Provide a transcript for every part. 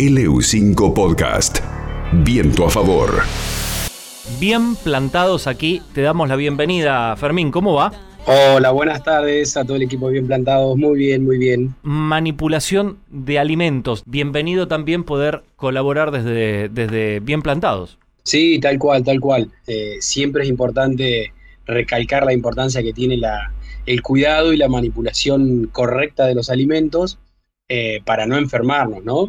LU5 Podcast. Viento a favor. Bien plantados aquí, te damos la bienvenida. Fermín, ¿cómo va? Hola, buenas tardes a todo el equipo bien plantados. Muy bien, muy bien. Manipulación de alimentos. Bienvenido también poder colaborar desde, desde Bien Plantados. Sí, tal cual, tal cual. Eh, siempre es importante recalcar la importancia que tiene la, el cuidado y la manipulación correcta de los alimentos eh, para no enfermarnos, ¿no?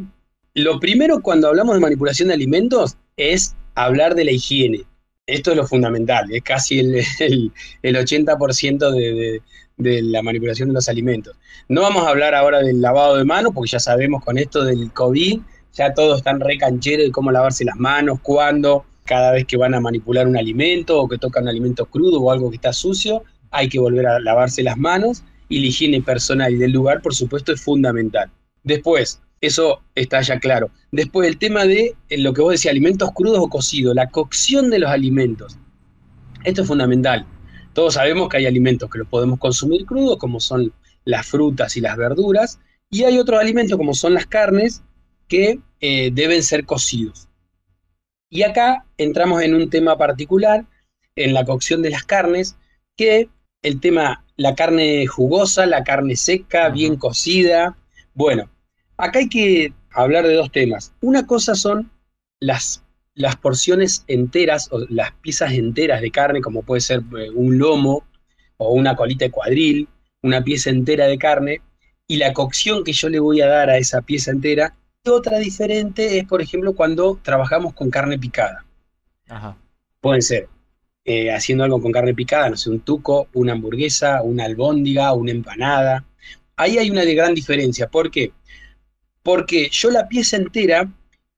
Lo primero cuando hablamos de manipulación de alimentos es hablar de la higiene. Esto es lo fundamental, es casi el, el, 80% de, de, la manipulación de los alimentos. No vamos a hablar ahora del lavado de manos, porque ya sabemos con esto del COVID, ya todos están re cancheros de cómo lavarse las manos, cuándo, cada vez que van a manipular un alimento o que tocan un alimento crudo o algo que está sucio, hay que volver a lavarse las manos y la higiene personal y del lugar, por supuesto, es fundamental. Después, eso está ya claro. Después el tema de eh, lo que vos decías, alimentos crudos o cocidos, la cocción de los alimentos. Esto es fundamental. Todos sabemos que hay alimentos que los podemos consumir crudos, como son las frutas y las verduras, y hay otros alimentos, como son las carnes, que eh, deben ser cocidos. Y acá entramos en un tema particular, en la cocción de las carnes, que el tema, la carne jugosa, la carne seca, bien cocida. Bueno, Acá hay que hablar de dos temas. Una cosa son las, las porciones enteras o las piezas enteras de carne, como puede ser eh, un lomo o una colita de cuadril, una pieza entera de carne, y la cocción que yo le voy a dar a esa pieza entera. Y otra diferente es, por ejemplo, cuando trabajamos con carne picada. Ajá. Pueden ser eh, haciendo algo con carne picada, no sé, un tuco, una hamburguesa, una albóndiga, una empanada. Ahí hay una de gran diferencia. ¿Por qué? Porque yo la pieza entera,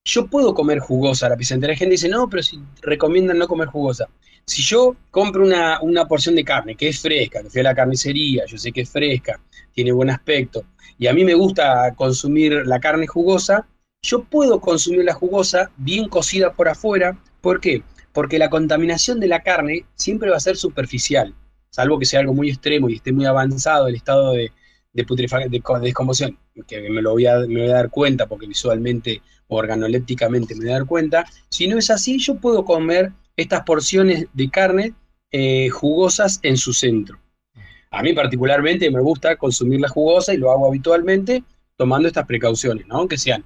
yo puedo comer jugosa la pieza entera. Hay gente dice, no, pero si recomiendan no comer jugosa. Si yo compro una, una porción de carne que es fresca, que fui a la carnicería, yo sé que es fresca, tiene buen aspecto, y a mí me gusta consumir la carne jugosa, yo puedo consumir la jugosa bien cocida por afuera. ¿Por qué? Porque la contaminación de la carne siempre va a ser superficial, salvo que sea algo muy extremo y esté muy avanzado el estado de, de, de, descomposición, que me lo voy a, me voy a dar cuenta porque visualmente o organolépticamente me voy a dar cuenta, si no es así, yo puedo comer estas porciones de carne eh, jugosas en su centro. A mí particularmente me gusta consumir la jugosa y lo hago habitualmente tomando estas precauciones, ¿no? Que sean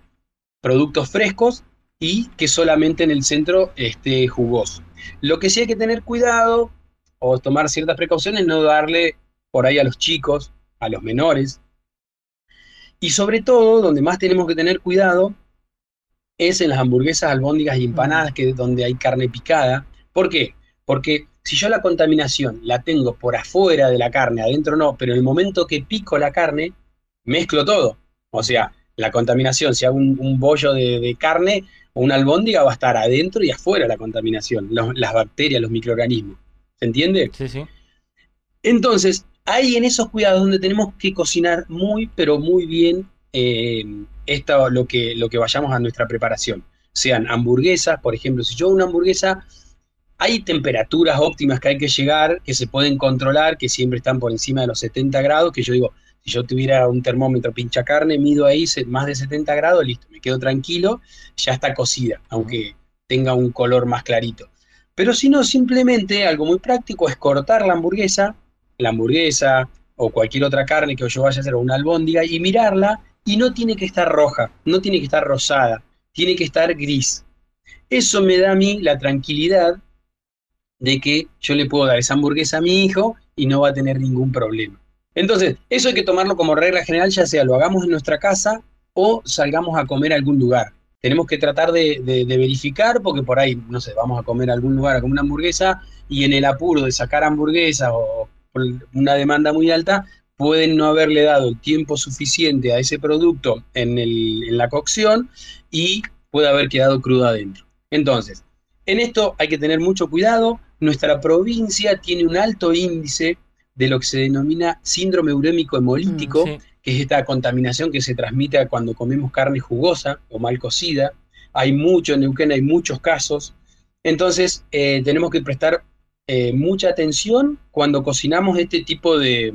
productos frescos y que solamente en el centro esté jugoso. Lo que sí hay que tener cuidado o tomar ciertas precauciones, no darle por ahí a los chicos a los menores. Y sobre todo, donde más tenemos que tener cuidado es en las hamburguesas, albóndigas y empanadas, que donde hay carne picada. ¿Por qué? Porque si yo la contaminación la tengo por afuera de la carne, adentro no, pero en el momento que pico la carne, mezclo todo. O sea, la contaminación, si hago un, bollo de, carne o una albóndiga, va a estar adentro y afuera la contaminación, las bacterias, los microorganismos. ¿Se entiende? Sí, sí. Entonces, hay en esos cuidados donde tenemos que cocinar muy, pero muy bien eh, lo, que, lo que vayamos a nuestra preparación. Sean hamburguesas, por ejemplo, si yo una hamburguesa, hay temperaturas óptimas que hay que llegar, que se pueden controlar, que siempre están por encima de los 70 grados, que yo digo, si yo tuviera un termómetro pincha carne, mido ahí más de 70 grados, listo, me quedo tranquilo, ya está cocida, aunque tenga un color más clarito. Pero si no, simplemente algo muy práctico es cortar la hamburguesa, la hamburguesa o cualquier otra carne que yo vaya a hacer o una albóndiga y mirarla y no tiene que estar roja, no tiene que estar rosada, tiene que estar gris. Eso me da a mí la tranquilidad de que yo le puedo dar esa hamburguesa a mi hijo y no va a tener ningún problema. Entonces, eso hay que tomarlo como regla general, ya sea lo hagamos en nuestra casa o salgamos a comer a algún lugar. Tenemos que tratar de, de verificar, porque por ahí, no sé, vamos a comer a algún lugar con una hamburguesa y en el apuro de sacar hamburguesa o una demanda muy alta, pueden no haberle dado el tiempo suficiente a ese producto en, en la cocción y puede haber quedado crudo adentro. Entonces, en esto hay que tener mucho cuidado. Nuestra provincia tiene un alto índice de lo que se denomina síndrome urémico hemolítico, mm, que es esta contaminación que se transmite cuando comemos carne jugosa o mal cocida. Hay mucho en Neuquén, hay muchos casos. Entonces, eh, tenemos que prestar eh, mucha atención cuando cocinamos este tipo de,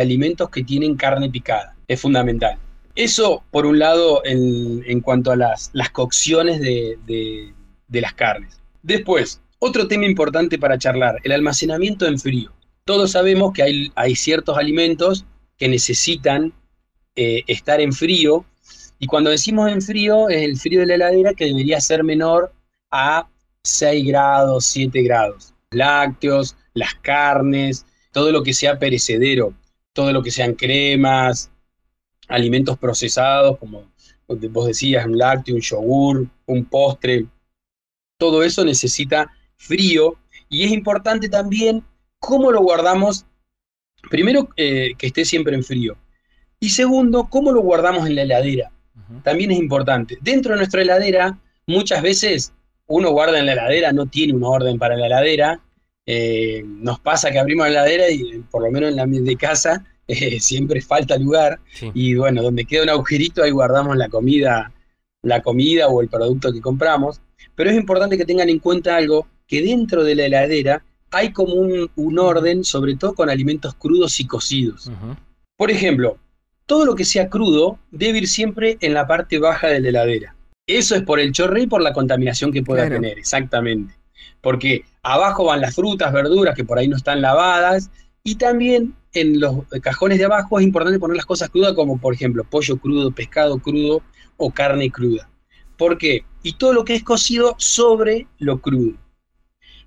alimentos que tienen carne picada. Es fundamental. Eso, por un lado, en, cuanto a las, las cocciones de, las carnes. Después, otro tema importante para charlar, el almacenamiento en frío. Todos sabemos que hay, hay ciertos alimentos que necesitan eh, estar en frío, y cuando decimos en frío, es el frío de la heladera que debería ser menor a 6 grados, 7 grados. Lácteos, las carnes, todo lo que sea perecedero, todo lo que sean cremas, alimentos procesados, como vos decías, un lácteo, un yogur, un postre, todo eso necesita frío y es importante también cómo lo guardamos, primero eh, que esté siempre en frío y segundo, cómo lo guardamos en la heladera. También es importante. Dentro de nuestra heladera, muchas veces uno guarda en la heladera, no tiene un orden para la heladera. Eh, nos pasa que abrimos la heladera y por lo menos en la de casa eh, siempre falta lugar y bueno, donde queda un agujerito ahí guardamos la comida, la comida o el producto que compramos. Pero es importante que tengan en cuenta algo, que dentro de la heladera hay como un, orden, sobre todo con alimentos crudos y cocidos. Por ejemplo, todo lo que sea crudo debe ir siempre en la parte baja de la heladera. Eso es por el chorre y por la contaminación que pueda tener, exactamente. Porque abajo van las frutas, verduras que por ahí no están lavadas y también en los cajones de abajo es importante poner las cosas crudas como por ejemplo pollo crudo, pescado crudo o carne cruda. ¿Por qué? Y todo lo que es cocido sobre lo crudo.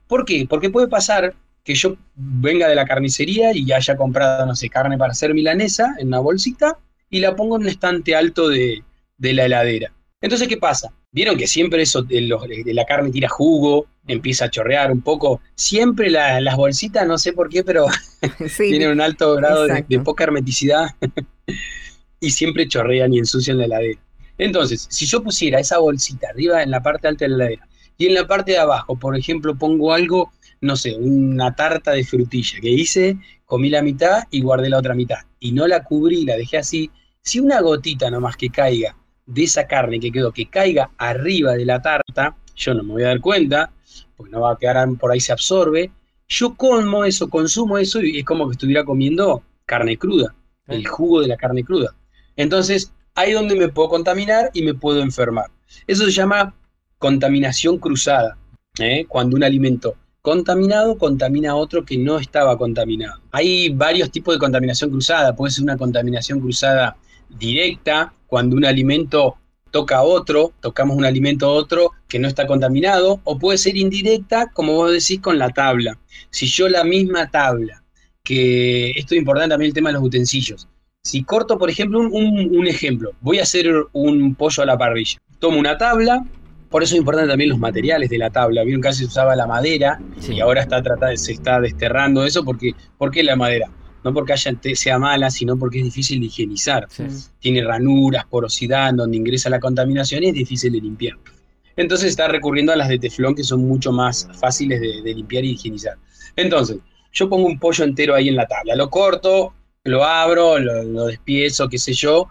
¿Por qué? Porque puede pasar que yo venga de la carnicería y haya comprado, no sé, carne para hacer milanesa en una bolsita y la pongo en un estante alto de, la heladera. Entonces, ¿qué pasa? Vieron que siempre eso de, la carne tira jugo, empieza a chorrear un poco. Siempre las bolsitas, no sé por qué, pero tienen un alto grado de, de, poca hermeticidad y siempre chorrean y ensucian la heladera. Entonces, si yo pusiera esa bolsita arriba en la parte alta de la heladera y en la parte de abajo, por ejemplo, pongo algo no sé, una tarta de frutilla que hice, comí la mitad y guardé la otra mitad. Y no la cubrí, la dejé así. Si una gotita nomás que caiga de esa carne que quedó, que caiga arriba de la tarta, yo no me voy a dar cuenta, porque no va a quedar por ahí se absorbe. Yo como eso, consumo eso y es como que estuviera comiendo carne cruda, el jugo de la carne cruda. Entonces, ahí es donde me puedo contaminar y me puedo enfermar. Eso se llama contaminación cruzada. ¿eh? Cuando un alimento contaminado contamina a otro que no estaba contaminado. Hay varios tipos de contaminación cruzada. Puede ser una contaminación cruzada directa, cuando un alimento toca a otro, tocamos un alimento a otro que no está contaminado, o puede ser indirecta, como vos decís, con la tabla. Si yo la misma tabla, que esto es importante también el tema de los utensilios. Si corto, por ejemplo, un, un ejemplo, voy a hacer un pollo a la parrilla. Tomo una tabla, por eso es importante también los materiales de la tabla. Vieron que se usaba la madera y ahora está tratando, se está desterrando eso. Porque, ¿Por qué la madera? No porque haya, sea mala, sino porque es difícil de higienizar. Tiene ranuras, porosidad, donde ingresa la contaminación y es difícil de limpiar. Entonces está recurriendo a las de teflón que son mucho más fáciles de, limpiar y higienizar. Entonces, yo pongo un pollo entero ahí en la tabla, lo corto, lo abro, lo, lo despiezo, qué sé yo,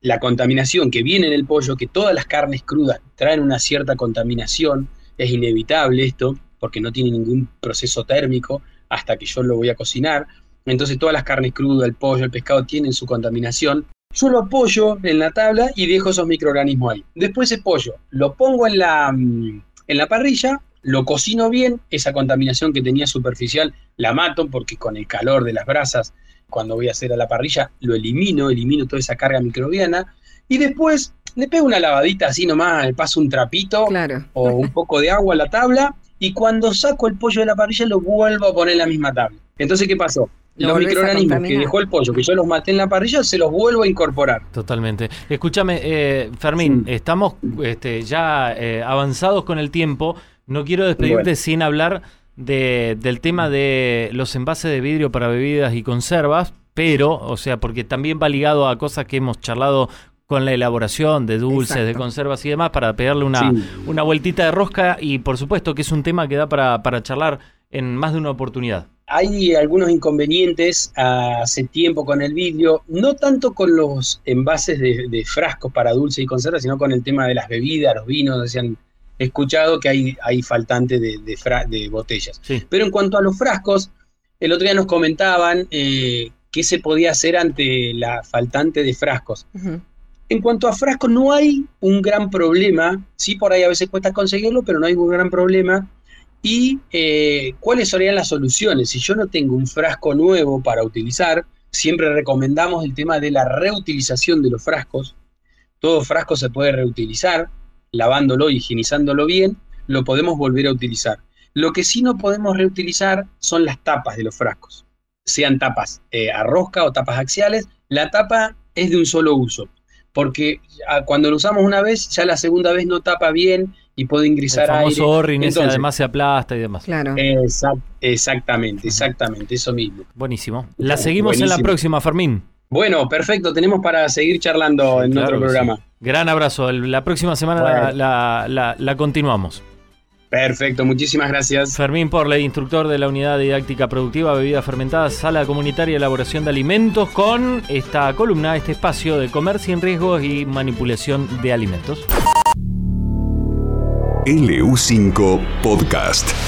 la contaminación que viene en el pollo, que todas las carnes crudas traen una cierta contaminación, es inevitable esto, porque no tiene ningún proceso térmico hasta que yo lo voy a cocinar. Entonces todas las carnes crudas, el pollo, el pescado tienen su contaminación. Yo lo apoyo en la tabla y dejo esos microorganismos ahí. Después ese pollo lo pongo en la, mm, en la parrilla, lo cocino bien, esa contaminación que tenía superficial la mato porque con el calor de las brasas cuando voy a hacer a la parrilla, lo elimino, elimino toda esa carga microbiana y después le pego una lavadita así nomás, le paso un trapito o un poco de agua a la tabla y cuando saco el pollo de la parrilla lo vuelvo a poner en la misma tabla. Entonces, ¿qué pasó? Los microorganismos que dejó el pollo, que yo los maté en la parrilla, se los vuelvo a incorporar. Totalmente. Escúchame, eh, Fermín, estamos este, ya eh, avanzados con el tiempo. No quiero despedirte sin hablar de, del tema de los envases de vidrio para bebidas y conservas, pero, o sea, porque también va ligado a cosas que hemos charlado con la elaboración de dulces, de conservas y demás, para pegarle una, una vueltita de rosca y por supuesto que es un tema que da para, para charlar en más de una oportunidad. Hay algunos inconvenientes hace tiempo con el vidrio, no tanto con los envases de, de frascos para dulces y conservas, sino con el tema de las bebidas, los vinos, decían he escuchado que hay, hay faltante de, de, botellas. Pero en cuanto a los frascos, el otro día nos comentaban eh, qué se podía hacer ante la faltante de frascos. En cuanto a frascos, no hay un gran problema, sí por ahí a veces cuesta conseguirlo, pero no hay un gran problema. ¿Y eh, cuáles serían las soluciones? Si yo no tengo un frasco nuevo para utilizar, siempre recomendamos el tema de la reutilización de los frascos. Todo frasco se puede reutilizar, lavándolo, higienizándolo bien, lo podemos volver a utilizar. Lo que sí no podemos reutilizar son las tapas de los frascos, sean tapas eh, a rosca o tapas axiales. La tapa es de un solo uso porque cuando lo usamos una vez, ya la segunda vez no tapa bien y puede ingresar El famoso aire. además se aplasta y demás. Claro. exactamente, exactamente, eso mismo. Buenísimo. La seguimos en la próxima, Fermín. Bueno, perfecto, tenemos para seguir charlando en otro programa. Gran abrazo, la próxima semana la continuamos. Perfecto, muchísimas gracias. Fermín Porley, instructor de la Unidad Didáctica Productiva Bebidas Fermentadas, Sala Comunitaria de Elaboración de Alimentos, con esta columna, este espacio de comer sin riesgos y manipulación de alimentos. LU5 Podcast.